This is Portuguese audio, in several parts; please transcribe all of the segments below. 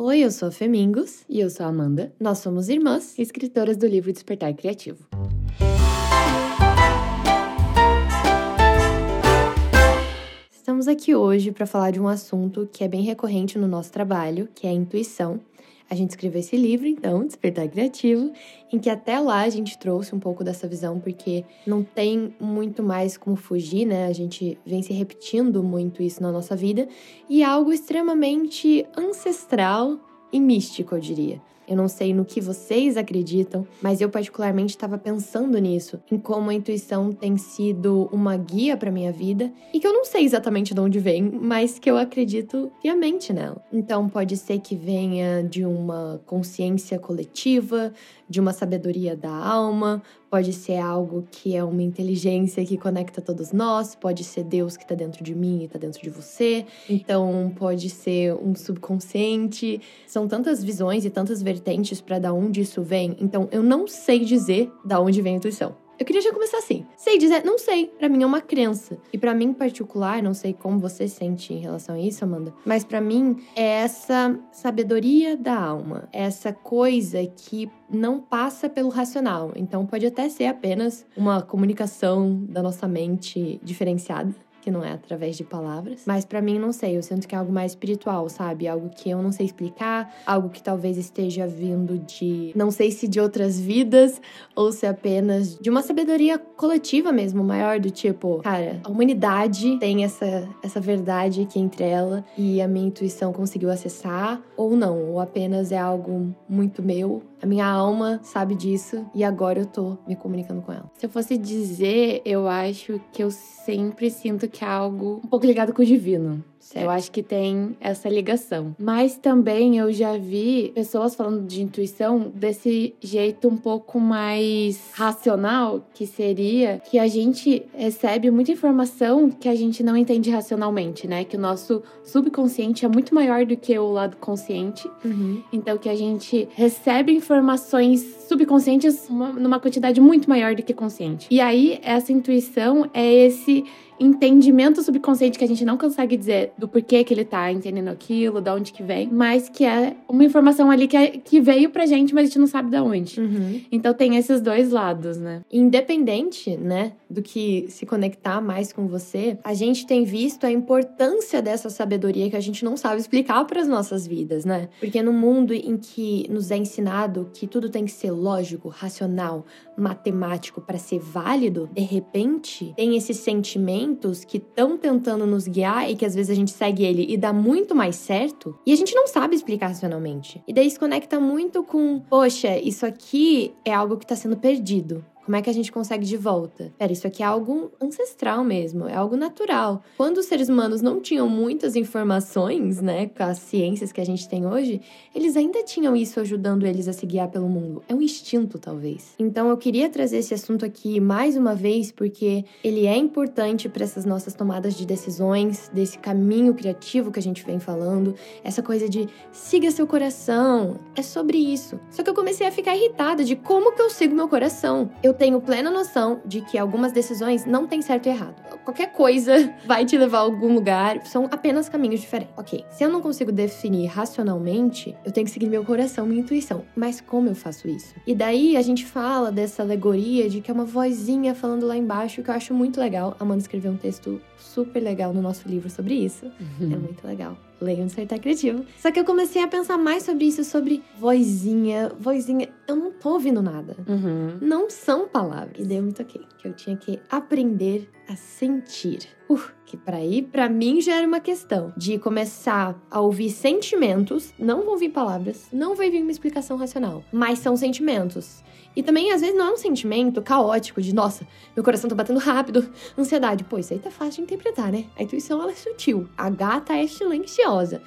Oi, eu sou a Femingos. E eu sou a Amanda. Nós somos irmãs, escritoras do livro Despertar Criativo. Estamos aqui hoje para falar de um assunto que é bem recorrente no nosso trabalho, que é a intuição. A gente escreveu esse livro, então, Despertar Criativo, em que até lá a gente trouxe um pouco dessa visão, porque não tem muito mais como fugir, né? A gente vem se repetindo muito isso na nossa vida, e é algo extremamente ancestral e místico, eu diria. Eu não sei no que vocês acreditam, mas eu particularmente estava pensando nisso, em como a intuição tem sido uma guia para minha vida e que eu não sei exatamente de onde vem, mas que eu acredito piamente nela. Então pode ser que venha de uma consciência coletiva, de uma sabedoria da alma, pode ser algo que é uma inteligência que conecta todos nós, pode ser Deus que está dentro de mim e está dentro de você, então pode ser um subconsciente. São tantas visões e tantas vertentes para da onde isso vem, então eu não sei dizer da onde vem a intuição. Eu queria já começar assim. Sei dizer, não sei. Para mim é uma crença. E para mim em particular, não sei como você sente em relação a isso, Amanda, mas para mim é essa sabedoria da alma, essa coisa que não passa pelo racional. Então pode até ser apenas uma comunicação da nossa mente diferenciada que não é através de palavras. Mas para mim, não sei, eu sinto que é algo mais espiritual, sabe? Algo que eu não sei explicar, algo que talvez esteja vindo de, não sei se de outras vidas ou se apenas de uma sabedoria coletiva mesmo, maior do tipo, cara, a humanidade tem essa essa verdade aqui entre ela e a minha intuição conseguiu acessar ou não, ou apenas é algo muito meu a minha alma sabe disso e agora eu tô me comunicando com ela. Se eu fosse dizer, eu acho que eu sempre sinto que é algo um pouco ligado com o divino. Certo. Eu acho que tem essa ligação. Mas também eu já vi pessoas falando de intuição desse jeito um pouco mais racional, que seria que a gente recebe muita informação que a gente não entende racionalmente, né? Que o nosso subconsciente é muito maior do que o lado consciente. Uhum. Então que a gente recebe informações subconscientes numa quantidade muito maior do que consciente. E aí essa intuição é esse entendimento subconsciente que a gente não consegue dizer do porquê que ele tá entendendo aquilo, de onde que vem, mas que é uma informação ali que, é, que veio pra gente, mas a gente não sabe de onde. Uhum. Então tem esses dois lados, né? Independente, né, do que se conectar mais com você, a gente tem visto a importância dessa sabedoria que a gente não sabe explicar para as nossas vidas, né? Porque no mundo em que nos é ensinado que tudo tem que ser lógico, racional, matemático para ser válido, de repente tem esses sentimentos que estão tentando nos guiar e que às vezes a gente segue ele e dá muito mais certo e a gente não sabe explicar racionalmente. E daí se conecta muito com, poxa, isso aqui é algo que está sendo perdido. Como é que a gente consegue de volta? Pera, isso aqui é algo ancestral mesmo, é algo natural. Quando os seres humanos não tinham muitas informações, né, com as ciências que a gente tem hoje, eles ainda tinham isso ajudando eles a se guiar pelo mundo. É um instinto, talvez. Então eu queria trazer esse assunto aqui mais uma vez porque ele é importante para essas nossas tomadas de decisões, desse caminho criativo que a gente vem falando, essa coisa de siga seu coração. É sobre isso. Só que eu comecei a ficar irritada de como que eu sigo meu coração. Eu tenho plena noção de que algumas decisões não têm certo e errado. Qualquer coisa vai te levar a algum lugar, são apenas caminhos diferentes. Ok, se eu não consigo definir racionalmente, eu tenho que seguir meu coração, minha intuição. Mas como eu faço isso? E daí a gente fala dessa alegoria de que é uma vozinha falando lá embaixo, que eu acho muito legal. A Amanda escreveu um texto super legal no nosso livro sobre isso. Uhum. É muito legal. Leiam Despertar Criativo. Só que eu comecei a pensar mais sobre isso, sobre vozinha, vozinha. Eu não tô ouvindo nada. Uhum. Não são palavras. E deu muito ok. Que eu tinha que aprender a sentir. Uh, que para ir para mim já era uma questão de começar a ouvir sentimentos, não vou ouvir palavras, não vai vir uma explicação racional, mas são sentimentos. E também, às vezes, não é um sentimento caótico de, nossa, meu coração tá batendo rápido, ansiedade. Pô, isso aí tá fácil de interpretar, né? A intuição, ela é sutil. A gata é silenciosa.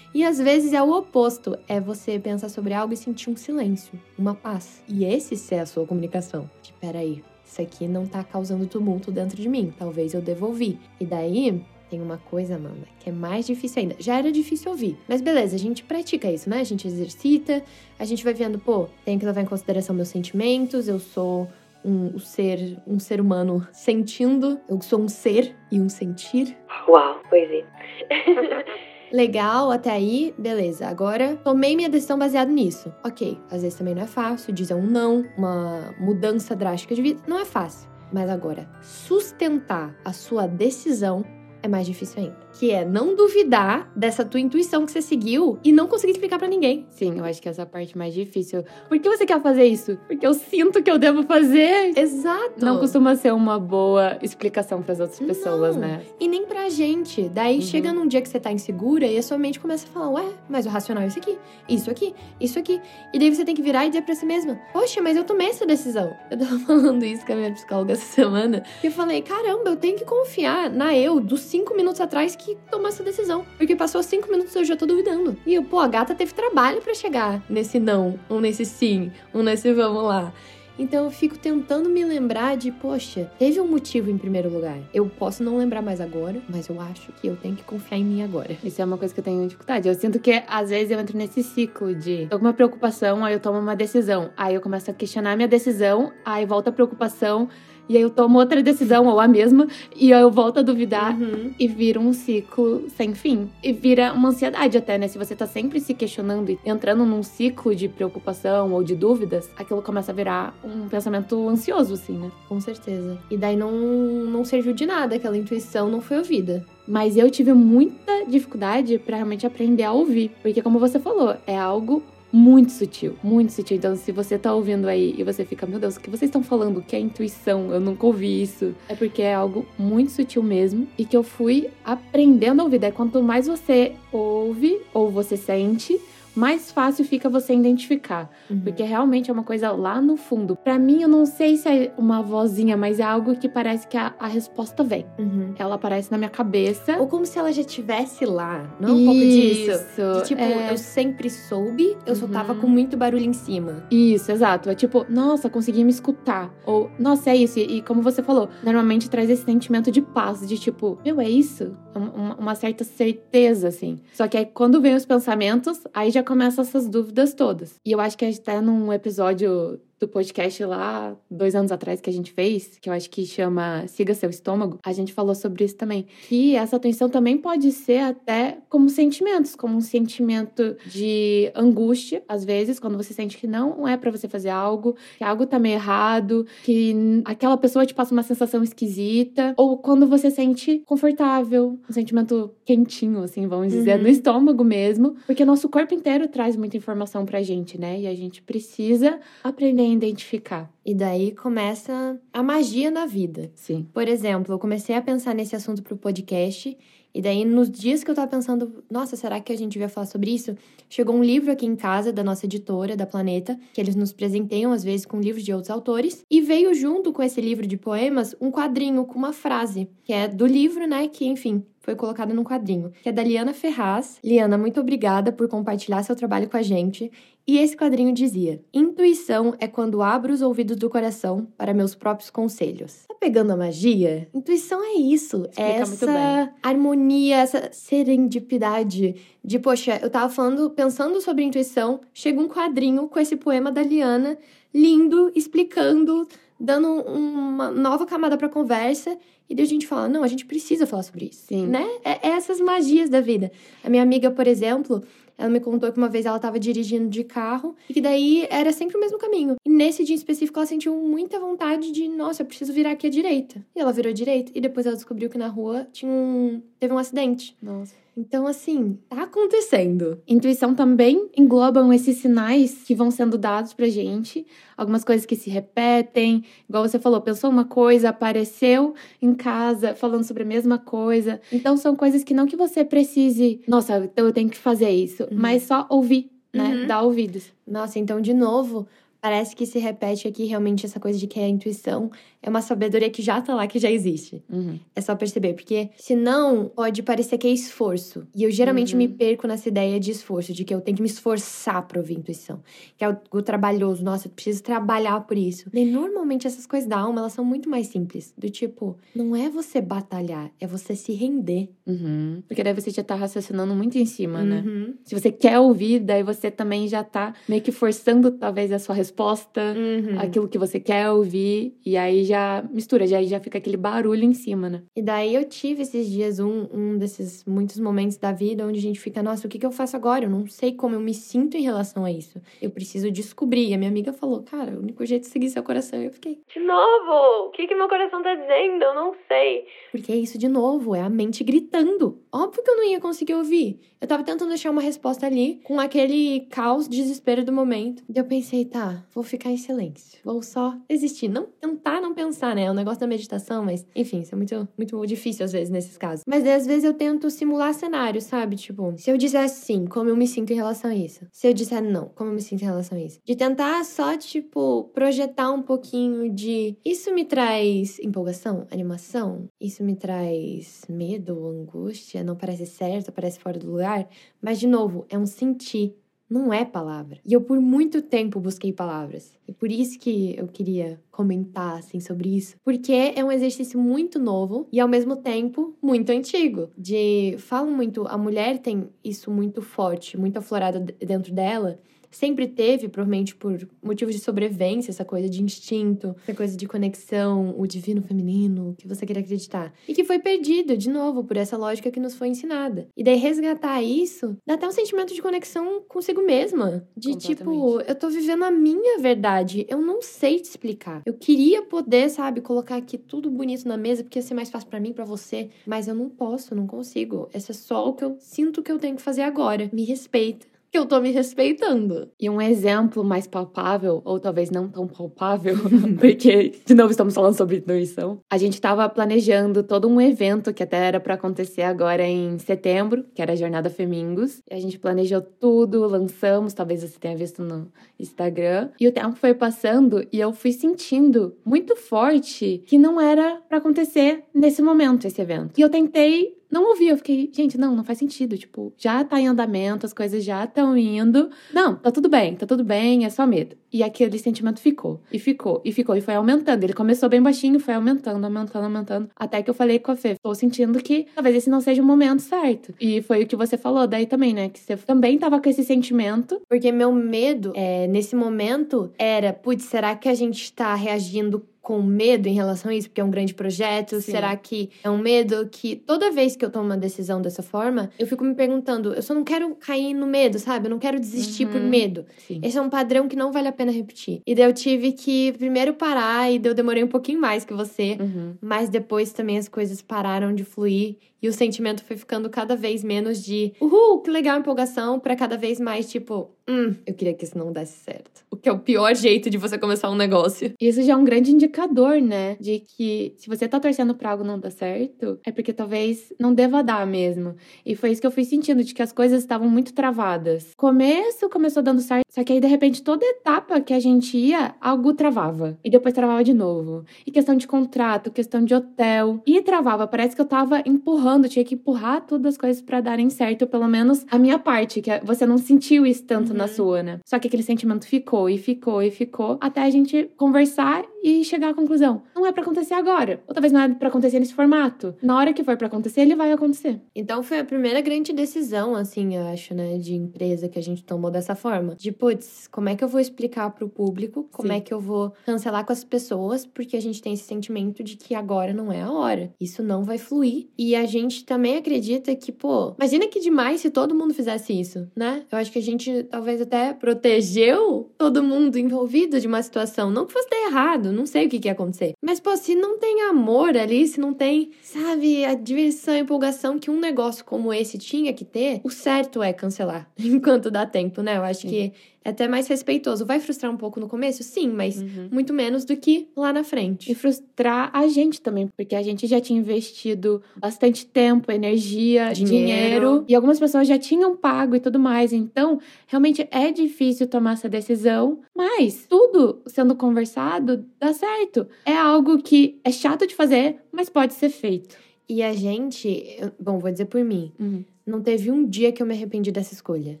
E às vezes é o oposto, é você pensar sobre algo e sentir um silêncio, uma paz. E esse é a sua comunicação. De, peraí, isso aqui não tá causando tumulto dentro de mim, talvez eu devolvi. E daí, tem uma coisa, Amanda, que é mais difícil ainda. Já era difícil ouvir, mas beleza, a gente pratica isso, né? A gente exercita, a gente vai vendo, pô, tenho que levar em consideração meus sentimentos, eu sou um, um ser, um ser humano sentindo, eu sou um ser e um sentir. Uau, poesia. Legal, até aí, beleza. Agora, tomei minha decisão baseada nisso. Ok, às vezes também não é fácil dizer um não, uma mudança drástica de vida. Não é fácil. Mas agora, sustentar a sua decisão é mais difícil ainda que é não duvidar dessa tua intuição que você seguiu e não conseguir explicar para ninguém. Sim, eu acho que essa é a parte mais difícil. Por que você quer fazer isso? Porque eu sinto que eu devo fazer. Exato. Não costuma ser uma boa explicação para as outras pessoas, não. né? E nem pra gente. Daí uhum. chega num dia que você tá insegura e a sua mente começa a falar: "Ué, mas o racional é isso aqui, isso aqui, isso aqui". E daí você tem que virar e dizer para si mesma: "Poxa, mas eu tomei essa decisão". Eu tava falando isso com a minha psicóloga essa semana. E eu falei: "Caramba, eu tenho que confiar na eu dos cinco minutos atrás que tomou essa decisão". Porque passou cinco minutos e eu já tô duvidando. E eu, pô, a gata teve trabalho para chegar nesse não, ou nesse sim, ou nesse vamos lá. Então eu fico tentando me lembrar de, poxa, teve um motivo em primeiro lugar. Eu posso não lembrar mais agora, mas eu acho que eu tenho que confiar em mim agora. Isso é uma coisa que eu tenho dificuldade. Eu sinto que às vezes eu entro nesse ciclo de tô com uma preocupação, aí eu tomo uma decisão, aí eu começo a questionar minha decisão, aí volta a preocupação, e aí eu tomo outra decisão, ou a mesma, e aí eu volto a duvidar uhum. e vira um ciclo sem fim. E vira uma ansiedade até, né? Se você tá sempre se questionando e entrando num ciclo de preocupação ou de dúvidas, aquilo começa a virar um pensamento ansioso, assim, né? Com certeza. E daí não, não serviu de nada, aquela intuição não foi ouvida. Mas eu tive muita dificuldade para realmente aprender a ouvir. Porque, como você falou, é algo muito sutil, muito sutil. Então, se você tá ouvindo aí e você fica, meu Deus, o que vocês estão falando? O que é intuição? Eu nunca ouvi isso. É porque é algo muito sutil mesmo e que eu fui aprendendo a ouvir. É quanto mais você ouve ou você sente, mais fácil fica você identificar. Uhum. Porque realmente é uma coisa lá no fundo. Para mim, eu não sei se é uma vozinha, mas é algo que parece que a, a resposta vem. Uhum. Ela aparece na minha cabeça. Ou como se ela já estivesse lá. Não é um pouco disso? De, tipo, é... eu sempre soube, eu uhum. só tava uhum. com muito barulho em cima. Isso, exato. É tipo, nossa, consegui me escutar. Ou, nossa, é isso. E, e como você falou, normalmente traz esse sentimento de paz, de tipo, meu, é isso? Uma, uma certa certeza, assim. Só que aí quando vem os pensamentos, aí já começam essas dúvidas todas. E eu acho que até num episódio do podcast lá, dois anos atrás, que a gente fez, que eu acho que chama Siga Seu Estômago, a gente falou sobre isso também. Que essa tensão também pode ser até como sentimentos, como um sentimento de angústia, às vezes, quando você sente que não é para você fazer algo, que algo tá meio errado, que aquela pessoa te passa uma sensação esquisita, ou quando você sente confortável, um sentimento quentinho, assim, vamos dizer, uhum. no estômago mesmo, porque nosso corpo inteiro traz muita informação pra gente, né? E a gente precisa aprender identificar. E daí começa a magia na vida. Sim. Por exemplo, eu comecei a pensar nesse assunto pro podcast. E daí, nos dias que eu tava pensando, nossa, será que a gente devia falar sobre isso? Chegou um livro aqui em casa da nossa editora, da Planeta, que eles nos presenteiam às vezes com livros de outros autores. E veio junto com esse livro de poemas um quadrinho com uma frase, que é do livro, né? Que, enfim, foi colocada num quadrinho, que é da Liana Ferraz. Liana, muito obrigada por compartilhar seu trabalho com a gente. E esse quadrinho dizia: Intuição é quando abro os ouvidos do coração para meus próprios conselhos. Tá pegando a magia? Intuição é isso. Explica essa harmonia, essa serendipidade de, poxa, eu tava falando, pensando sobre intuição, chega um quadrinho com esse poema da Liana, lindo, explicando, dando uma nova camada pra conversa. E daí a gente fala, não, a gente precisa falar sobre isso. Sim. Né? É, é essas magias da vida. A minha amiga, por exemplo, ela me contou que uma vez ela estava dirigindo de carro e que daí era sempre o mesmo caminho. E nesse dia específico ela sentiu muita vontade de, nossa, eu preciso virar aqui à direita. E ela virou à direita e depois ela descobriu que na rua tinha um teve um acidente. Nossa. Então, assim, tá acontecendo. Intuição também englobam esses sinais que vão sendo dados pra gente, algumas coisas que se repetem, igual você falou, pensou uma coisa, apareceu em casa falando sobre a mesma coisa. Então, são coisas que não que você precise, nossa, então eu tenho que fazer isso, uhum. mas só ouvir, né? Uhum. Dar ouvidos. Nossa, então, de novo, parece que se repete aqui realmente essa coisa de que a intuição é uma sabedoria que já tá lá, que já existe. Uhum. É só perceber, porque senão pode parecer que é esforço. E eu geralmente uhum. me perco nessa ideia de esforço, de que eu tenho que me esforçar pra ouvir intuição. Que é o trabalhoso, nossa, eu preciso trabalhar por isso. E normalmente essas coisas da alma, elas são muito mais simples. Do tipo, não é você batalhar, é você se render. Uhum. Porque daí você já tá raciocinando muito em cima, né? Uhum. Se você quer ouvir, daí você também já tá meio que forçando talvez a sua resposta resposta, uhum. aquilo que você quer ouvir, e aí já mistura, já, já fica aquele barulho em cima, né? E daí eu tive esses dias um, um desses muitos momentos da vida onde a gente fica, nossa, o que, que eu faço agora? Eu não sei como eu me sinto em relação a isso. Eu preciso descobrir. E a minha amiga falou, cara, o único jeito de seguir seu coração. E eu fiquei, de novo? O que, que meu coração tá dizendo? Eu não sei. Porque é isso de novo, é a mente gritando. Óbvio que eu não ia conseguir ouvir. Eu tava tentando deixar uma resposta ali com aquele caos, desespero do momento. E eu pensei, tá, vou ficar em silêncio. Vou só existir. Não tentar não pensar, né? É um negócio da meditação, mas enfim, isso é muito, muito difícil às vezes nesses casos. Mas às vezes eu tento simular cenários, sabe? Tipo, se eu disser sim, como eu me sinto em relação a isso? Se eu disser não, como eu me sinto em relação a isso? De tentar só, tipo, projetar um pouquinho de isso me traz empolgação, animação? Isso me traz medo, angústia? Não parece certo, parece fora do lugar? Mas, de novo, é um sentir não é palavra. E eu por muito tempo busquei palavras. E por isso que eu queria comentar assim sobre isso, porque é um exercício muito novo e ao mesmo tempo muito antigo. De falo muito, a mulher tem isso muito forte, muito aflorado dentro dela sempre teve, provavelmente por motivos de sobrevivência, essa coisa de instinto, essa coisa de conexão, o divino feminino, que você queria acreditar. E que foi perdido, de novo, por essa lógica que nos foi ensinada. E daí resgatar isso dá até um sentimento de conexão consigo mesma. De tipo, eu tô vivendo a minha verdade, eu não sei te explicar. Eu queria poder, sabe, colocar aqui tudo bonito na mesa, porque ia ser mais fácil para mim, para você, mas eu não posso, não consigo. Esse é só o que eu sinto que eu tenho que fazer agora. Me respeita que eu tô me respeitando. E um exemplo mais palpável, ou talvez não tão palpável, porque de novo estamos falando sobre intuição. A gente tava planejando todo um evento que até era para acontecer agora em setembro, que era a Jornada Femingos. E a gente planejou tudo, lançamos, talvez você tenha visto no Instagram. E o tempo foi passando e eu fui sentindo muito forte que não era para acontecer nesse momento esse evento. E eu tentei não ouvi. Eu fiquei, gente, não, não faz sentido. Tipo, já tá em andamento, as coisas já estão indo. Não, tá tudo bem, tá tudo bem, é só medo. E aquele sentimento ficou, e ficou, e ficou, e foi aumentando. Ele começou bem baixinho, foi aumentando, aumentando, aumentando. Até que eu falei com a Fê, tô sentindo que talvez esse não seja o momento certo. E foi o que você falou daí também, né? Que você também tava com esse sentimento. Porque meu medo, é, nesse momento, era, putz, será que a gente tá reagindo com medo em relação a isso, porque é um grande projeto? Sim. Será que é um medo que toda vez que eu tomo uma decisão dessa forma, eu fico me perguntando, eu só não quero cair no medo, sabe? Eu não quero desistir uhum. por medo. Sim. Esse é um padrão que não vale a pena repetir. E daí eu tive que primeiro parar, e daí eu demorei um pouquinho mais que você, uhum. mas depois também as coisas pararam de fluir e o sentimento foi ficando cada vez menos de uhul, que legal empolgação, para cada vez mais tipo, hum, eu queria que isso não desse certo. O que é o pior jeito de você começar um negócio. Isso já é um grande indicador, né? De que se você tá torcendo pra algo não dar certo, é porque talvez não deva dar mesmo. E foi isso que eu fui sentindo, de que as coisas estavam muito travadas. Começo começou dando certo, só que aí de repente toda etapa que a gente ia, algo travava. E depois travava de novo. E questão de contrato, questão de hotel. E travava, parece que eu tava empurrando empurrando, tinha que empurrar todas as coisas para darem certo, pelo menos a minha parte, que é, você não sentiu isso tanto uhum. na sua, né? Só que aquele sentimento ficou e ficou e ficou até a gente conversar e chegar à conclusão. Não é para acontecer agora, ou talvez não é para acontecer nesse formato. Na hora que for para acontecer, ele vai acontecer. Então foi a primeira grande decisão, assim, eu acho, né, de empresa que a gente tomou dessa forma. De, putz, como é que eu vou explicar pro público? Como Sim. é que eu vou cancelar com as pessoas? Porque a gente tem esse sentimento de que agora não é a hora. Isso não vai fluir. E a gente gente também acredita que, pô, imagina que demais se todo mundo fizesse isso, né? Eu acho que a gente talvez até protegeu todo mundo envolvido de uma situação. Não que fosse dar errado, não sei o que, que ia acontecer. Mas, pô, se não tem amor ali, se não tem, sabe, a diversão, a empolgação que um negócio como esse tinha que ter, o certo é cancelar enquanto dá tempo, né? Eu acho Sim. que até mais respeitoso. Vai frustrar um pouco no começo? Sim, mas uhum. muito menos do que lá na frente. E frustrar a gente também, porque a gente já tinha investido bastante tempo, energia, dinheiro. dinheiro, e algumas pessoas já tinham pago e tudo mais. Então, realmente é difícil tomar essa decisão, mas tudo sendo conversado dá certo. É algo que é chato de fazer, mas pode ser feito. E a gente, bom, vou dizer por mim. Uhum não teve um dia que eu me arrependi dessa escolha.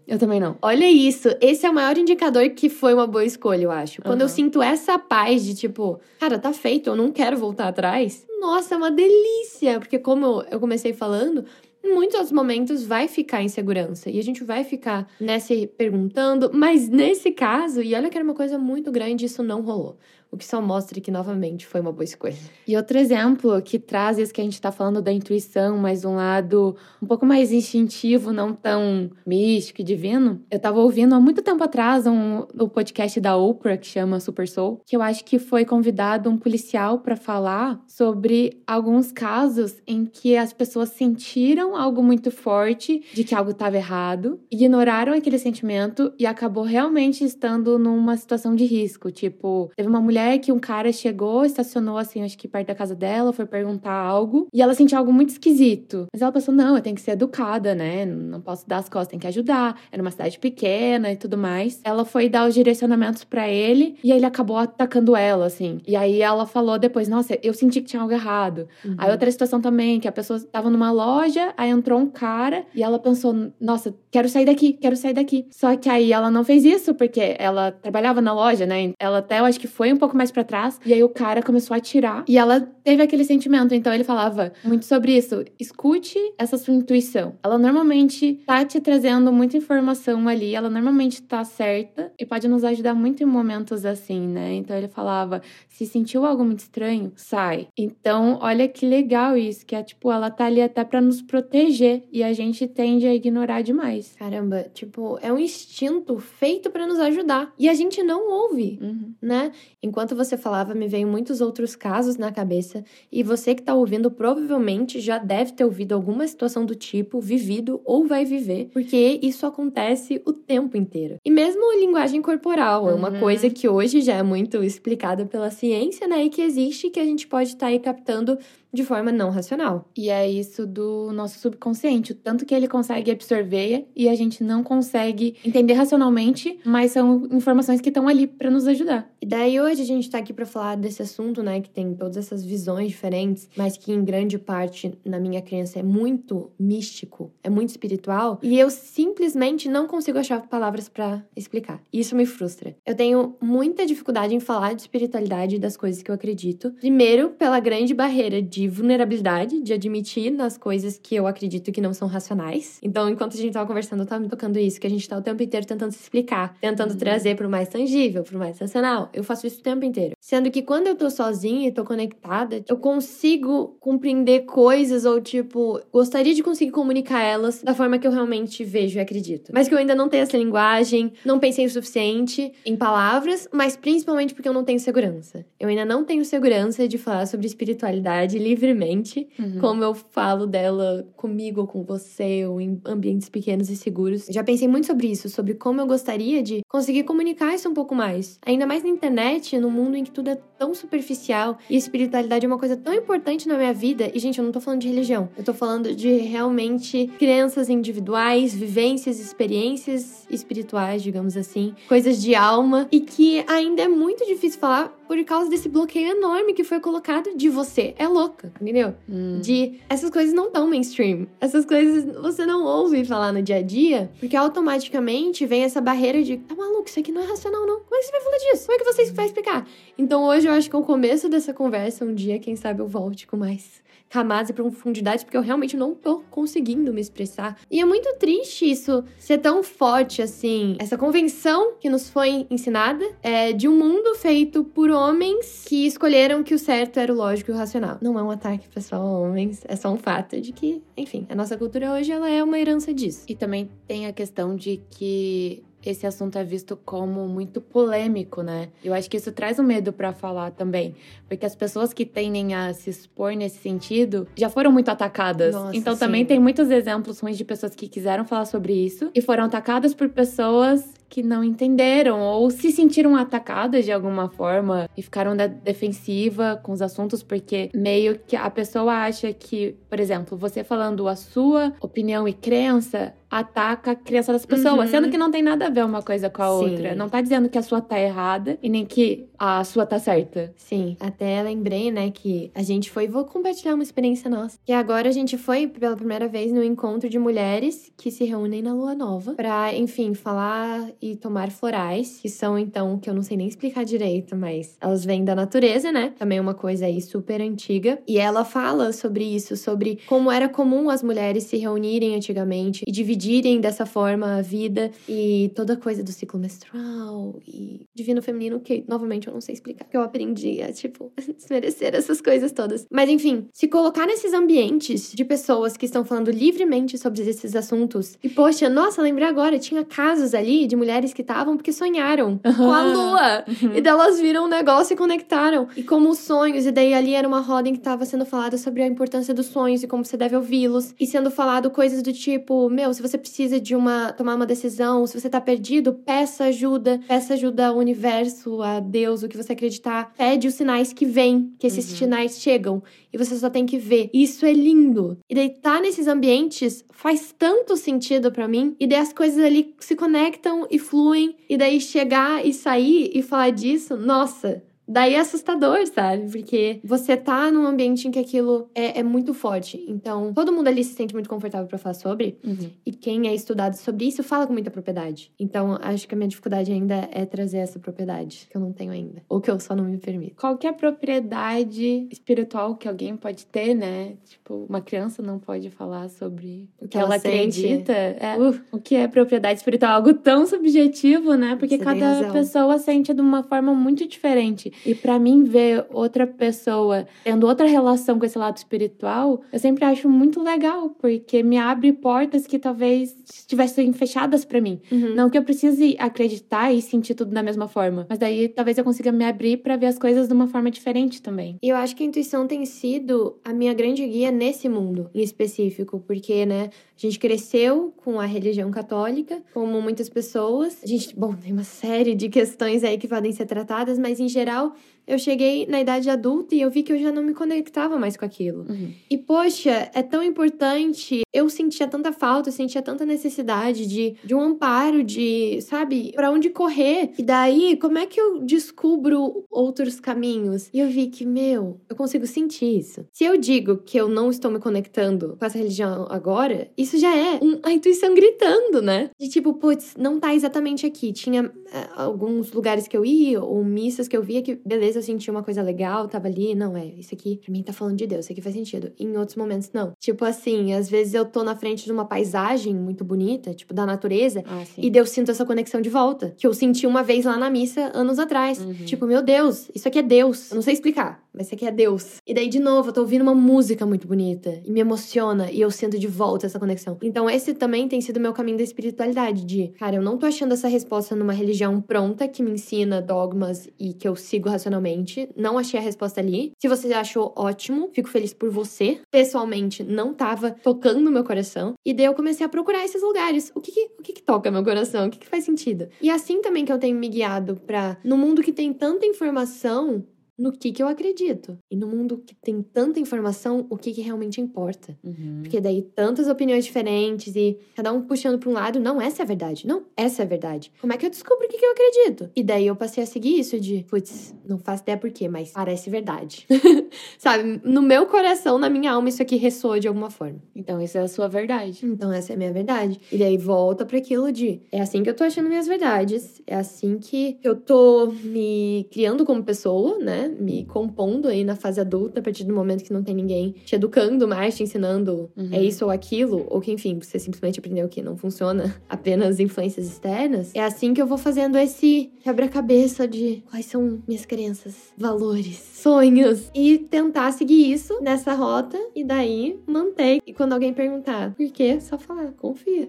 Eu também não. Olha isso. Esse é o maior indicador que foi uma boa escolha, eu acho. Quando uhum. eu sinto essa paz de tipo, cara, tá feito, eu não quero voltar atrás. Nossa, é uma delícia. Porque como eu comecei falando, em muitos outros momentos vai ficar em segurança. E a gente vai ficar nesse perguntando, mas nesse caso, e olha que era uma coisa muito grande, isso não rolou o que só mostra que novamente foi uma boa escolha. E outro exemplo que traz isso que a gente está falando da intuição, mas um lado um pouco mais instintivo, não tão místico e divino. Eu estava ouvindo há muito tempo atrás um, o podcast da Oprah que chama Super Soul, que eu acho que foi convidado um policial para falar sobre alguns casos em que as pessoas sentiram algo muito forte de que algo estava errado, ignoraram aquele sentimento e acabou realmente estando numa situação de risco, tipo, teve uma mulher mulher que um cara chegou, estacionou assim, acho que perto da casa dela, foi perguntar algo, e ela sentiu algo muito esquisito. Mas ela pensou: não, eu tenho que ser educada, né? Não posso dar as costas, tem que ajudar. Era uma cidade pequena e tudo mais. Ela foi dar os direcionamentos para ele e ele acabou atacando ela, assim. E aí ela falou depois: nossa, eu senti que tinha algo errado. Uhum. Aí outra situação também, que a pessoa estava numa loja, aí entrou um cara e ela pensou: nossa, quero sair daqui, quero sair daqui. Só que aí ela não fez isso porque ela trabalhava na loja, né? Ela até, eu acho que foi um pouco pouco mais para trás. E aí o cara começou a atirar. E ela teve aquele sentimento. Então ele falava muito sobre isso. Escute essa sua intuição. Ela normalmente tá te trazendo muita informação ali. Ela normalmente tá certa. E pode nos ajudar muito em momentos assim, né? Então ele falava: se sentiu algo muito estranho, sai. Então, olha que legal isso. Que é tipo, ela tá ali até para nos proteger. E a gente tende a ignorar demais. Caramba, tipo, é um instinto feito para nos ajudar. E a gente não ouve, uhum. né? Enquanto Enquanto você falava, me veio muitos outros casos na cabeça, e você que está ouvindo provavelmente já deve ter ouvido alguma situação do tipo, vivido ou vai viver, porque isso acontece o tempo inteiro. E mesmo linguagem corporal é uma uhum. coisa que hoje já é muito explicada pela ciência, né? E que existe que a gente pode estar tá aí captando de forma não racional. E é isso do nosso subconsciente, o tanto que ele consegue absorver e a gente não consegue entender racionalmente, mas são informações que estão ali para nos ajudar. E daí hoje a gente tá aqui para falar desse assunto, né, que tem todas essas visões diferentes, mas que em grande parte na minha crença é muito místico, é muito espiritual, e eu simplesmente não consigo achar palavras para explicar. Isso me frustra. Eu tenho muita dificuldade em falar de espiritualidade e das coisas que eu acredito. Primeiro, pela grande barreira de de vulnerabilidade, de admitir nas coisas que eu acredito que não são racionais. Então, enquanto a gente tava conversando, eu tava me tocando isso, que a gente tá o tempo inteiro tentando se explicar, tentando uhum. trazer pro mais tangível, pro mais racional. Eu faço isso o tempo inteiro. Sendo que quando eu tô sozinha e tô conectada, eu consigo compreender coisas ou, tipo, gostaria de conseguir comunicar elas da forma que eu realmente vejo e acredito. Mas que eu ainda não tenho essa linguagem, não pensei o suficiente em palavras, mas principalmente porque eu não tenho segurança. Eu ainda não tenho segurança de falar sobre espiritualidade livremente, uhum. como eu falo dela comigo ou com você, ou em ambientes pequenos e seguros. Já pensei muito sobre isso, sobre como eu gostaria de conseguir comunicar isso um pouco mais. Ainda mais na internet, no mundo em que tudo é tão superficial e espiritualidade é uma coisa tão importante na minha vida. E, gente, eu não tô falando de religião, eu tô falando de realmente crenças individuais, vivências, experiências espirituais, digamos assim, coisas de alma, e que ainda é muito difícil falar por causa desse bloqueio enorme que foi colocado de você é louca, entendeu? Hum. De essas coisas não tão mainstream. Essas coisas você não ouve falar no dia a dia, porque automaticamente vem essa barreira de tá maluco, isso aqui não é racional, não. Como é que você vai falar disso? Como é que você vai explicar? Então hoje eu acho que é o começo dessa conversa, um dia, quem sabe, eu volte com mais camadas e profundidades, porque eu realmente não tô conseguindo me expressar. E é muito triste isso ser tão forte assim. Essa convenção que nos foi ensinada é de um mundo feito por homens que escolheram que o certo era o lógico e o racional. Não é um ataque pessoal a homens, é só um fato de que, enfim, a nossa cultura hoje ela é uma herança disso. E também tem a questão de que esse assunto é visto como muito polêmico, né? Eu acho que isso traz um medo para falar também, porque as pessoas que tendem a se expor nesse sentido já foram muito atacadas. Nossa, então sim. também tem muitos exemplos ruins de pessoas que quiseram falar sobre isso e foram atacadas por pessoas que não entenderam ou se sentiram atacadas de alguma forma e ficaram da defensiva com os assuntos porque meio que a pessoa acha que, por exemplo, você falando a sua opinião e crença ataca a crença das pessoas, uhum. sendo que não tem nada a ver uma coisa com a Sim. outra. Não tá dizendo que a sua tá errada e nem que a sua tá certa. Sim, até lembrei, né, que a gente foi, vou compartilhar uma experiência nossa, que agora a gente foi pela primeira vez no encontro de mulheres que se reúnem na lua nova para, enfim, falar e tomar florais, que são então, que eu não sei nem explicar direito, mas elas vêm da natureza, né? Também é uma coisa aí super antiga. E ela fala sobre isso, sobre como era comum as mulheres se reunirem antigamente e dividirem dessa forma a vida e toda coisa do ciclo menstrual e divino feminino, que novamente eu não sei explicar, que eu aprendi a, tipo, desmerecer essas coisas todas. Mas enfim, se colocar nesses ambientes de pessoas que estão falando livremente sobre esses assuntos. E poxa, nossa, lembrei agora, tinha casos ali de mulheres que estavam porque sonharam uhum. com a lua. Uhum. E delas viram um negócio e conectaram. E como os sonhos, e daí ali era uma roda em que estava sendo falado sobre a importância dos sonhos e como você deve ouvi-los. E sendo falado coisas do tipo, meu, se você precisa de uma tomar uma decisão, se você tá perdido, peça ajuda, peça ajuda ao universo, a Deus, o que você acreditar. Pede os sinais que vêm, que esses uhum. sinais chegam e você só tem que ver. Isso é lindo. E daí tá nesses ambientes faz tanto sentido para mim. E daí as coisas ali se conectam e fluem. E daí chegar e sair e falar disso, nossa, Daí é assustador, sabe? Porque você tá num ambiente em que aquilo é, é muito forte. Então, todo mundo ali se sente muito confortável para falar sobre. Uhum. E quem é estudado sobre isso fala com muita propriedade. Então, acho que a minha dificuldade ainda é trazer essa propriedade, que eu não tenho ainda. Ou que eu só não me permito. Qualquer propriedade espiritual que alguém pode ter, né? Tipo, uma criança não pode falar sobre o que, ela, ela acredita. É, uh, o que é propriedade espiritual? Algo tão subjetivo, né? Porque Você cada pessoa sente de uma forma muito diferente. E para mim, ver outra pessoa tendo outra relação com esse lado espiritual, eu sempre acho muito legal, porque me abre portas que talvez estivessem fechadas para mim. Uhum. Não que eu precise acreditar e sentir tudo da mesma forma, mas daí talvez eu consiga me abrir para ver as coisas de uma forma diferente também. E eu acho que a intuição tem sido a minha grande guia nesse mundo em específico, porque, né, a gente cresceu com a religião católica, como muitas pessoas. A gente, bom, tem uma série de questões aí que podem ser tratadas, mas em geral now eu cheguei na idade adulta e eu vi que eu já não me conectava mais com aquilo. Uhum. E, poxa, é tão importante. Eu sentia tanta falta, eu sentia tanta necessidade de, de um amparo, de, sabe, para onde correr. E daí, como é que eu descubro outros caminhos? E eu vi que, meu, eu consigo sentir isso. Se eu digo que eu não estou me conectando com essa religião agora, isso já é um, a intuição gritando, né? De tipo, putz, não tá exatamente aqui. Tinha é, alguns lugares que eu ia, ou missas que eu via que, beleza, eu senti uma coisa legal, tava ali, não, é, isso aqui pra mim tá falando de Deus, isso aqui faz sentido. Em outros momentos, não. Tipo assim, às vezes eu tô na frente de uma paisagem muito bonita, tipo, da natureza, ah, e eu sinto essa conexão de volta. Que eu senti uma vez lá na missa, anos atrás. Uhum. Tipo, meu Deus, isso aqui é Deus. Eu não sei explicar, mas isso aqui é Deus. E daí, de novo, eu tô ouvindo uma música muito bonita, e me emociona, e eu sinto de volta essa conexão. Então, esse também tem sido meu caminho da espiritualidade, de, cara, eu não tô achando essa resposta numa religião pronta que me ensina dogmas e que eu sigo racionalmente não achei a resposta ali. Se você achou ótimo, fico feliz por você. Pessoalmente, não tava tocando meu coração. E daí eu comecei a procurar esses lugares. O que que, o que, que toca meu coração? O que, que faz sentido? E assim também que eu tenho me guiado pra, no mundo que tem tanta informação, no que, que eu acredito. E no mundo que tem tanta informação, o que, que realmente importa. Uhum. Porque daí tantas opiniões diferentes e cada um puxando para um lado, não, essa é a verdade. Não, essa é a verdade. Como é que eu descubro o que, que eu acredito? E daí eu passei a seguir isso de, putz, não faço ideia por quê, mas parece verdade. Sabe, no meu coração, na minha alma, isso aqui ressoa de alguma forma. Então, essa é a sua verdade. Então, essa é a minha verdade. E daí volta para aquilo de, é assim que eu tô achando minhas verdades, é assim que eu tô me criando como pessoa, né? Me compondo aí na fase adulta, a partir do momento que não tem ninguém te educando mais, te ensinando uhum. é isso ou aquilo, ou que, enfim, você simplesmente aprendeu que não funciona, apenas influências externas. É assim que eu vou fazendo esse quebra-cabeça de quais são minhas crenças, valores, sonhos, e tentar seguir isso nessa rota, e daí manter. E quando alguém perguntar por quê, só falar, confia.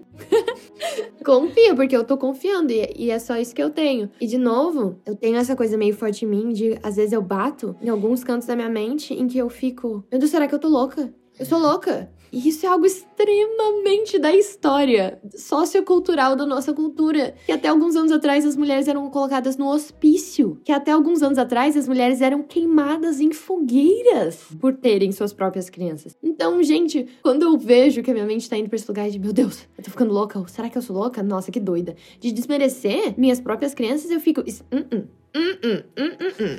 confia, porque eu tô confiando, e, e é só isso que eu tenho. E de novo, eu tenho essa coisa meio forte em mim de às vezes eu bato em alguns cantos da minha mente em que eu fico, meu Deus, será que eu tô louca? Eu sou louca. E isso é algo extremamente da história sociocultural da nossa cultura. Que até alguns anos atrás as mulheres eram colocadas no hospício. Que até alguns anos atrás as mulheres eram queimadas em fogueiras por terem suas próprias crianças. Então, gente, quando eu vejo que a minha mente tá indo pra esse lugar de, meu Deus, eu tô ficando louca, será que eu sou louca? Nossa, que doida. De desmerecer minhas próprias crianças, eu fico. Uh -uh. Hum, hum, hum,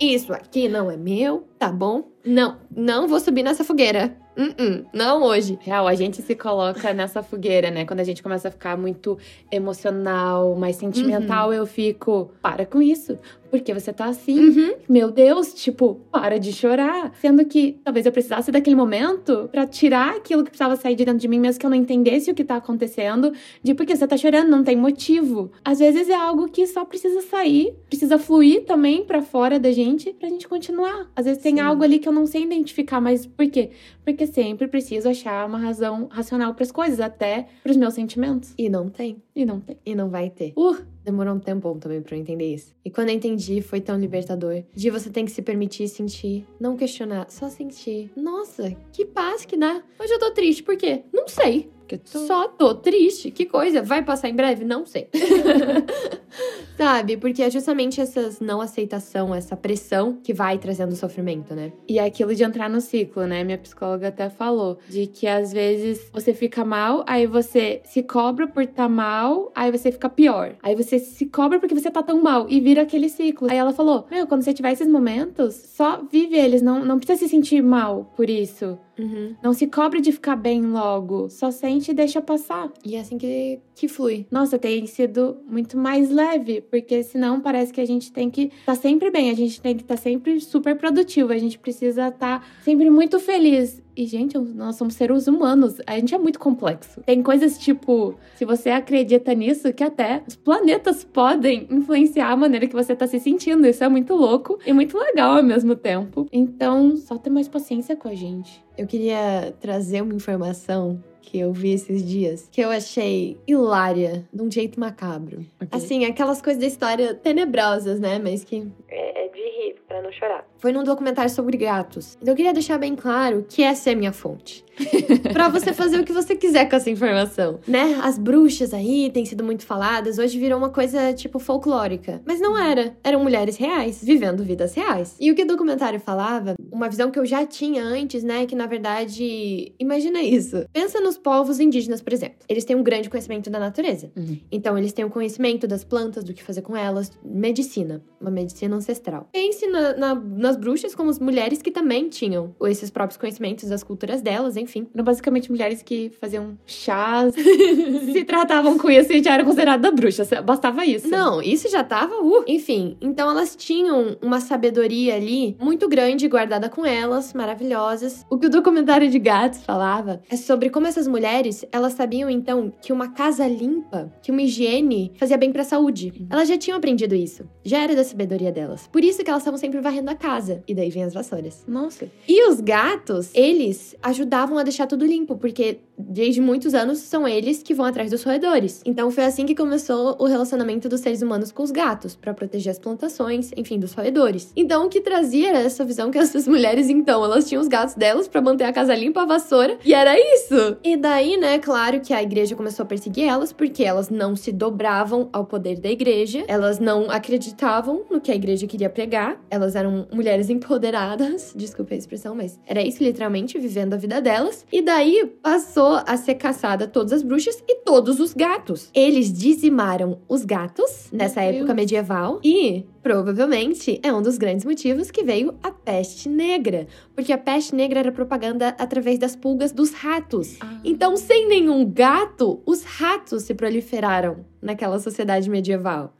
Isso aqui não é meu, tá bom? Não, não vou subir nessa fogueira. Uh -uh, não hoje. Real, a gente se coloca nessa fogueira, né? Quando a gente começa a ficar muito emocional, mais sentimental, uhum. eu fico, para com isso. Porque você tá assim, uhum. meu Deus, tipo, para de chorar. Sendo que talvez eu precisasse daquele momento para tirar aquilo que precisava sair de dentro de mim, mesmo que eu não entendesse o que tá acontecendo, de porque você tá chorando, não tem motivo. Às vezes é algo que só precisa sair, precisa fluir também para fora da gente, pra gente continuar. Às vezes tem Sim. algo ali que eu não sei identificar, mas por quê? Porque sempre preciso achar uma razão racional para as coisas, até pros meus sentimentos. E não tem. E não tem. E não vai ter. Uh, demorou um tempão também para eu entender isso. E quando eu entendi, foi tão libertador. De você tem que se permitir sentir, não questionar, só sentir. Nossa, que paz que dá. Hoje eu tô triste, por quê? Não sei. Porque tô... Só tô triste. Que coisa. Vai passar em breve? Não sei. Sabe? Porque é justamente essa não aceitação, essa pressão que vai trazendo sofrimento, né? E é aquilo de entrar no ciclo, né? Minha psicóloga até falou. De que às vezes você fica mal, aí você se cobra por estar tá mal, aí você fica pior. Aí você se cobra porque você tá tão mal e vira aquele ciclo. Aí ela falou: Meu, quando você tiver esses momentos, só vive eles, não, não precisa se sentir mal por isso. Uhum. Não se cobre de ficar bem logo. Só sente e deixa passar. E é assim que, que flui. Nossa, tem sido muito mais leve, porque senão parece que a gente tem que estar tá sempre bem, a gente tem que estar tá sempre super produtivo, a gente precisa estar tá sempre muito feliz. E, gente, nós somos seres humanos. A gente é muito complexo. Tem coisas tipo, se você acredita nisso, que até os planetas podem influenciar a maneira que você tá se sentindo. Isso é muito louco e muito legal ao mesmo tempo. Então, só ter mais paciência com a gente. Eu queria trazer uma informação que eu vi esses dias, que eu achei hilária, de um jeito macabro. Okay. Assim, aquelas coisas da história tenebrosas, né? Mas que. É, é de rir, pra não chorar. Foi num documentário sobre gatos. Então eu queria deixar bem claro que essa é a minha fonte. para você fazer o que você quiser com essa informação, né? As bruxas aí têm sido muito faladas, hoje virou uma coisa tipo folclórica, mas não era. Eram mulheres reais vivendo vidas reais. E o que o documentário falava, uma visão que eu já tinha antes, né, que na verdade, imagina isso. Pensa nos povos indígenas, por exemplo. Eles têm um grande conhecimento da natureza. Uhum. Então eles têm o um conhecimento das plantas, do que fazer com elas, medicina, uma medicina ancestral. Pense na, na, nas bruxas como as mulheres que também tinham esses próprios conhecimentos das culturas delas, enfim. Eram basicamente mulheres que faziam chás, se tratavam com isso e já eram consideradas bruxas. Bastava isso. Não, isso já tava, uh. Enfim, então elas tinham uma sabedoria ali muito grande guardada com elas, maravilhosas. O que o documentário de gatos falava é sobre como essas mulheres, elas sabiam então que uma casa limpa, que uma higiene fazia bem para a saúde. Uhum. Elas já tinham aprendido isso. Já era da sabedoria delas. Por isso que elas estavam sempre varrendo a casa. E daí vem as vassouras. Nossa. E os gatos, eles ajudavam a deixar tudo limpo, porque desde muitos anos são eles que vão atrás dos roedores. Então foi assim que começou o relacionamento dos seres humanos com os gatos, para proteger as plantações, enfim, dos roedores. Então o que trazia era essa visão que essas mulheres, então, elas tinham os gatos delas para manter a casa limpa, a vassoura, e era isso. E daí, né, claro que a igreja começou a perseguir elas, porque elas não se dobravam ao poder da igreja, elas não acreditavam no que a igreja queria pregar, elas eram mulheres empoderadas, desculpa a expressão, mas era isso literalmente, vivendo a vida delas. E daí passou a ser caçada todas as bruxas e todos os gatos. Eles dizimaram os gatos nessa Meu época Deus. medieval e provavelmente é um dos grandes motivos que veio a peste negra, porque a peste negra era propaganda através das pulgas dos ratos. Ah. Então, sem nenhum gato, os ratos se proliferaram naquela sociedade medieval.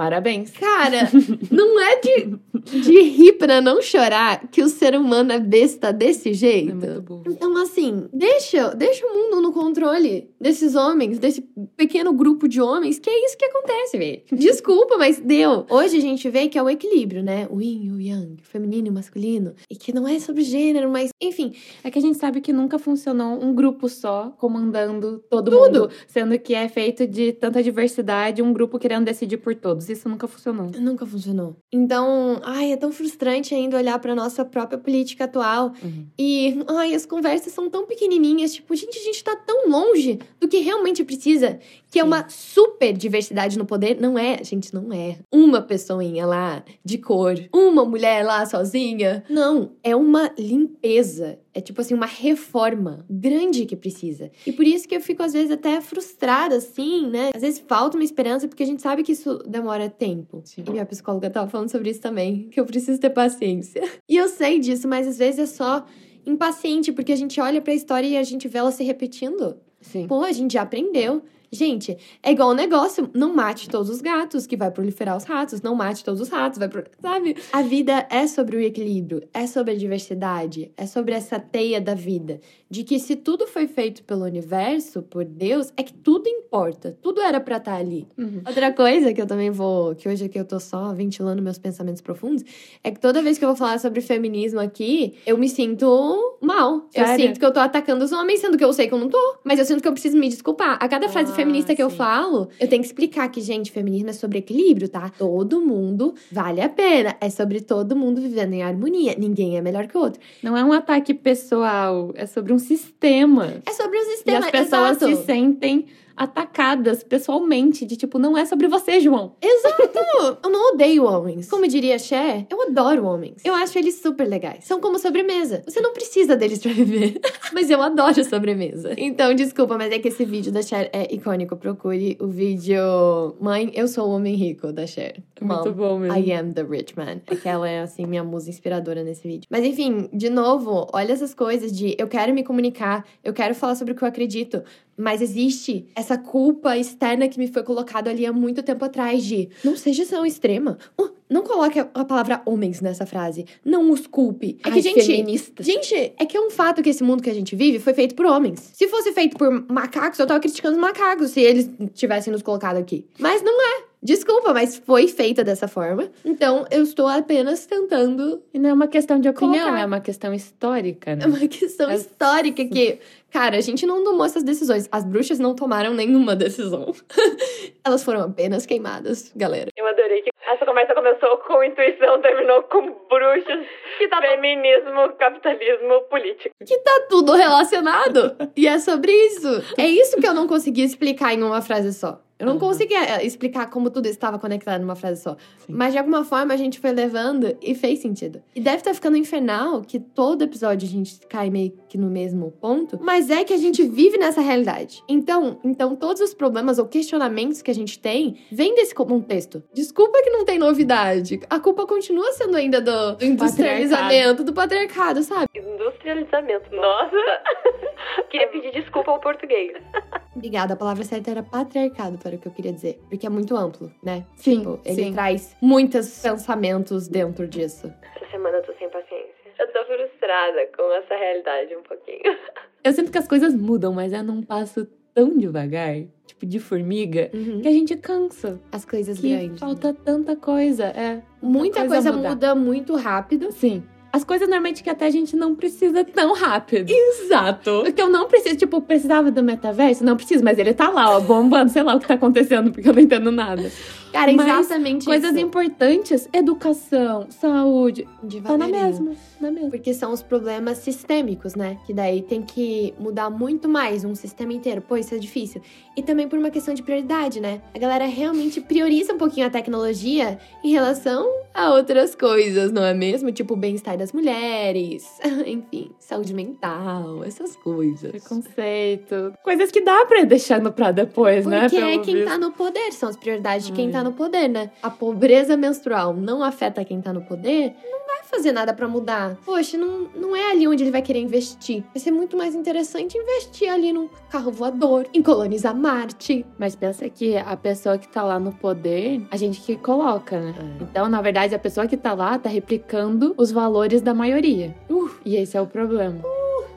Parabéns. Cara, não é de, de rir pra não chorar que o ser humano é besta desse jeito. É muito burro. Então, assim, deixa, deixa o mundo no controle desses homens, desse pequeno grupo de homens, que é isso que acontece, velho. Desculpa, mas deu. Hoje a gente vê que é o equilíbrio, né? O yin e o yang, feminino e masculino. E que não é sobre gênero, mas, enfim. É que a gente sabe que nunca funcionou um grupo só comandando todo Tudo. mundo. Sendo que é feito de tanta diversidade, um grupo querendo decidir por todos isso nunca funcionou. Nunca funcionou. Então, ai, é tão frustrante ainda olhar para nossa própria política atual. Uhum. E, ai, as conversas são tão pequenininhas. Tipo, gente, a gente tá tão longe do que realmente precisa, que é uma super diversidade no poder. Não é, gente, não é uma pessoinha lá de cor, uma mulher lá sozinha. Não, é uma limpeza é tipo assim, uma reforma grande que precisa. E por isso que eu fico, às vezes, até frustrada, assim, né? Às vezes falta uma esperança, porque a gente sabe que isso demora tempo. Sim. E minha psicóloga tava falando sobre isso também, que eu preciso ter paciência. E eu sei disso, mas às vezes é só impaciente, porque a gente olha pra história e a gente vê ela se repetindo. Sim. Pô, a gente já aprendeu. Gente, é igual o negócio. Não mate todos os gatos, que vai proliferar os ratos. Não mate todos os ratos, vai pro... Sabe? A vida é sobre o equilíbrio, é sobre a diversidade, é sobre essa teia da vida. De que se tudo foi feito pelo universo, por Deus, é que tudo importa. Tudo era pra estar ali. Uhum. Outra coisa que eu também vou. Que hoje aqui eu tô só ventilando meus pensamentos profundos. É que toda vez que eu vou falar sobre feminismo aqui, eu me sinto mal. Eu sinto que eu tô atacando os homens, sendo que eu sei que eu não tô. Mas eu sinto que eu preciso me desculpar. A cada frase Ah, feminista que eu sim. falo, eu tenho que explicar que, gente, feminismo é sobre equilíbrio, tá? Todo mundo vale a pena. É sobre todo mundo vivendo em harmonia. Ninguém é melhor que o outro. Não é um ataque pessoal, é sobre um sistema. É sobre o E sistema. as pessoas exato. se sentem atacadas pessoalmente, de tipo, não é sobre você, João. Exato! Eu não odeio homens. Como diria Cher, eu adoro homens. Eu acho eles super legais. São como sobremesa. Você não precisa deles pra viver. mas eu adoro sobremesa. Então, desculpa, mas é que esse vídeo da Cher é icônico. Procure o vídeo Mãe, eu sou o homem rico, da Cher. Muito Mom, bom mesmo. I am the rich man. Aquela é, assim, minha musa inspiradora nesse vídeo. Mas enfim, de novo, olha essas coisas de eu quero me comunicar, eu quero falar sobre o que eu acredito. Mas existe essa culpa externa que me foi colocada ali há muito tempo atrás de não seja tão extrema. Uh, não coloque a- palavra homens nessa frase. Não os culpe. É que, Ai, gente, feminista. Gente, é que é um fato que esse mundo que a gente vive foi feito por homens. Se fosse feito por macacos, eu tava criticando os macacos se eles tivessem nos colocado aqui. Mas não é. Desculpa, mas foi feita dessa forma. Então, eu estou apenas tentando. E não é uma questão de opinião, Colocar. é uma questão histórica, É né? uma questão É- histórica que, cara, a gente não tomou essas decisões. As bruxas não tomaram nenhuma decisão. Elas foram apenas queimadas, galera. Eu adorei que essa conversa começou com intuição, terminou com bruxas, Que tá, feminismo, capitalismo, política. que tá tudo relacionado. e é sobre isso. É isso que eu não consegui explicar em uma frase só. Eu não Uhum. conseguia é, explicar como tudo estava conectado numa frase só. Sim. Mas de alguma forma a gente foi levando e fez sentido. E deve estar ficando infernal que todo episódio a gente cai meio que no mesmo ponto. Mas é que a gente vive nessa realidade. Então, então todos os problemas ou questionamentos que a gente tem vêm desse contexto. Desculpa que não tem novidade. A culpa continua sendo ainda do, do industrializamento, do patriarcado, sabe? Industrializamento. Nossa! Queria pedir desculpa ao português. Obrigada, a palavra certa era patriarcado, para o que eu queria dizer. Porque é muito amplo, né? Sim, Tipo, ele sim. traz muitos pensamentos dentro disso. Essa semana eu tô sem paciência. Eu tô frustrada com essa realidade um pouquinho. Eu sinto que as coisas mudam, mas é num passo tão devagar, tipo de formiga, que a gente cansa. As coisas Que grandes. né? falta tanta coisa, é. Muita coisa, mudar. muda muito rápido. Sim. As coisas normalmente que até a gente não precisa tão rápido. Exato. Porque eu não preciso, tipo, precisava do metaverso? Não preciso, mas ele tá lá, ó, bombando, sei lá o que tá acontecendo, porque eu não entendo nada. Cara, Mas exatamente Coisas isso. importantes, educação, saúde, tá na mesma, na mesma. Porque são os problemas sistêmicos, né? Que daí tem que mudar muito mais um sistema inteiro. Pô, isso é difícil. E também por uma questão de prioridade, né? A galera realmente prioriza um pouquinho a tecnologia em relação a outras coisas, não é mesmo? Tipo bem-estar das mulheres, enfim, saúde mental, essas coisas. Preconceito. Coisas que dá pra ir deixando pra depois, né? Porque é quem visto. tá no poder, são as prioridades de quem Ai. tá no poder, né? A pobreza menstrual não afeta quem tá no poder, não vai fazer nada pra mudar. Poxa, não, não é ali onde ele vai querer investir. Vai ser muito mais interessante investir ali num carro voador, em colonizar Marte. Mas pensa que a pessoa que tá lá no poder, a gente que coloca, né? É. Então, na verdade, a pessoa que tá lá tá replicando os valores da maioria. Uh. E esse é o problema.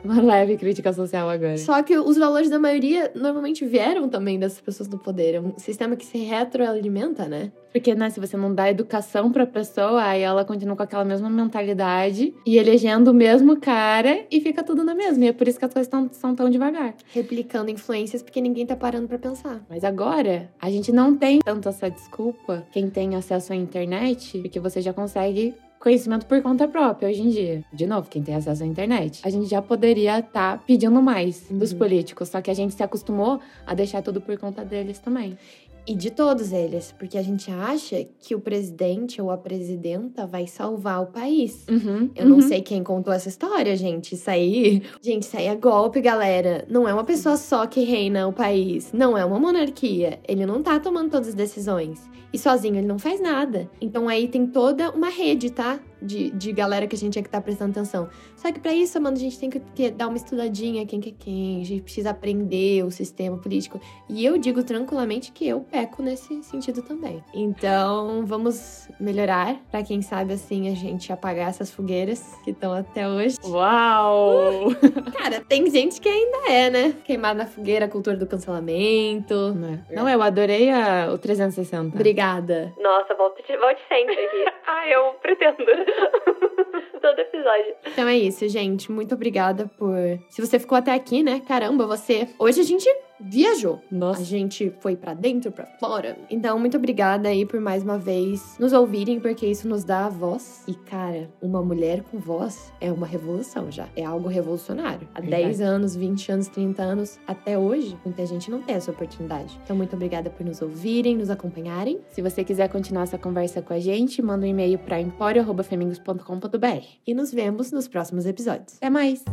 Uma leve crítica social agora. Só que os valores da maioria normalmente vieram também dessas pessoas no poder. É um sistema que se retroalimenta, né? Porque, né, se você não dá educação pra pessoa, aí ela continua com aquela mesma mentalidade e elegendo o mesmo cara e fica tudo na mesma. E é por isso que as coisas tão, são tão devagar. Replicando influências porque ninguém tá parando pra pensar. Mas agora, a gente não tem tanto essa desculpa, quem tem acesso à internet, porque você já consegue conhecimento por conta própria hoje em dia. De novo, quem tem acesso à internet. A gente já poderia estar pedindo mais dos Uhum. políticos, só que a gente se acostumou a deixar tudo por conta deles também. E de todos eles, porque a gente acha que o presidente ou a presidenta vai salvar o país. Uhum, Eu não uhum. sei quem contou essa história, gente. Isso aí. Gente, isso aí é golpe, galera. Não é uma pessoa só que reina o país. Não é uma monarquia. Ele não tá tomando todas as decisões. E sozinho ele não faz nada. Então aí tem toda uma rede, tá? De, de galera que a gente tinha que estar tá prestando atenção. Só que para isso, mano, a gente tem que, que, dar uma estudadinha quem que é quem, a gente precisa aprender o sistema político. E eu digo tranquilamente que eu peco nesse sentido também. Então, vamos melhorar para quem sabe assim a gente apagar essas fogueiras que estão até hoje. Uau! Uh, cara, tem gente que ainda é, né? Queimar na fogueira a cultura do cancelamento. Não, é. Não eu adorei a, o 360. Obrigada. Nossa, volte, volte sempre aqui. ah, eu pretendo. Todo episódio. Então é isso, gente. Muito obrigada por. Se você ficou até aqui, né? Caramba, você. Hoje a gente viajou. Nossa. A gente foi para dentro, para fora. Então, muito obrigada aí por mais uma vez nos ouvirem, porque isso nos dá a voz. E, cara, uma mulher com voz é uma revolução já. É algo revolucionário. Há Verdade. 10 anos, 20 anos, 30 anos, até hoje, muita gente não tem essa oportunidade. Então, muito obrigada por nos ouvirem, nos acompanharem. Se você quiser continuar essa conversa com a gente, manda um e-mail para emporio.femingos.com.br. E nos vemos nos próximos episódios. Até mais!